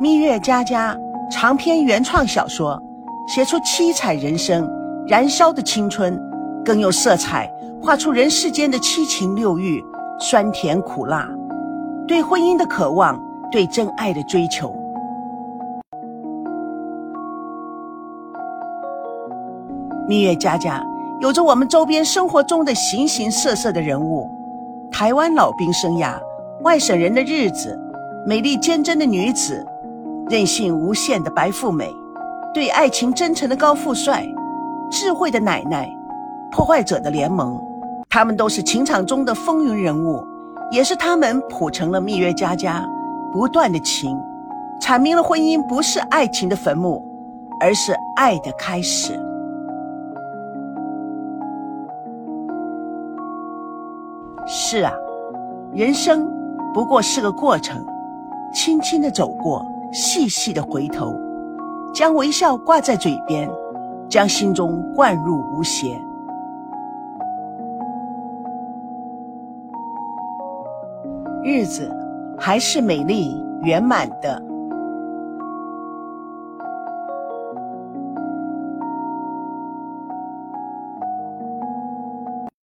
蜜月佳佳长篇原创小说，写出七彩人生、燃烧的青春，更有色彩，画出人世间的七情六欲、酸甜苦辣，对婚姻的渴望，对真爱的追求。蜜月佳佳有着我们周边生活中的形形色色的人物：台湾老兵生涯、外省人的日子、美丽坚贞的女子。任性无限的白富美，对爱情真诚的高富帅，智慧的奶奶，破坏者的联盟，他们都是情场中的风云人物，也是他们谱成了蜜月佳佳不断的情，阐明了婚姻不是爱情的坟墓，而是爱的开始。是啊，人生不过是个过程，轻轻的走过。细细的回头，将微笑挂在嘴边，将心中灌入无邪。日子还是美丽圆满的。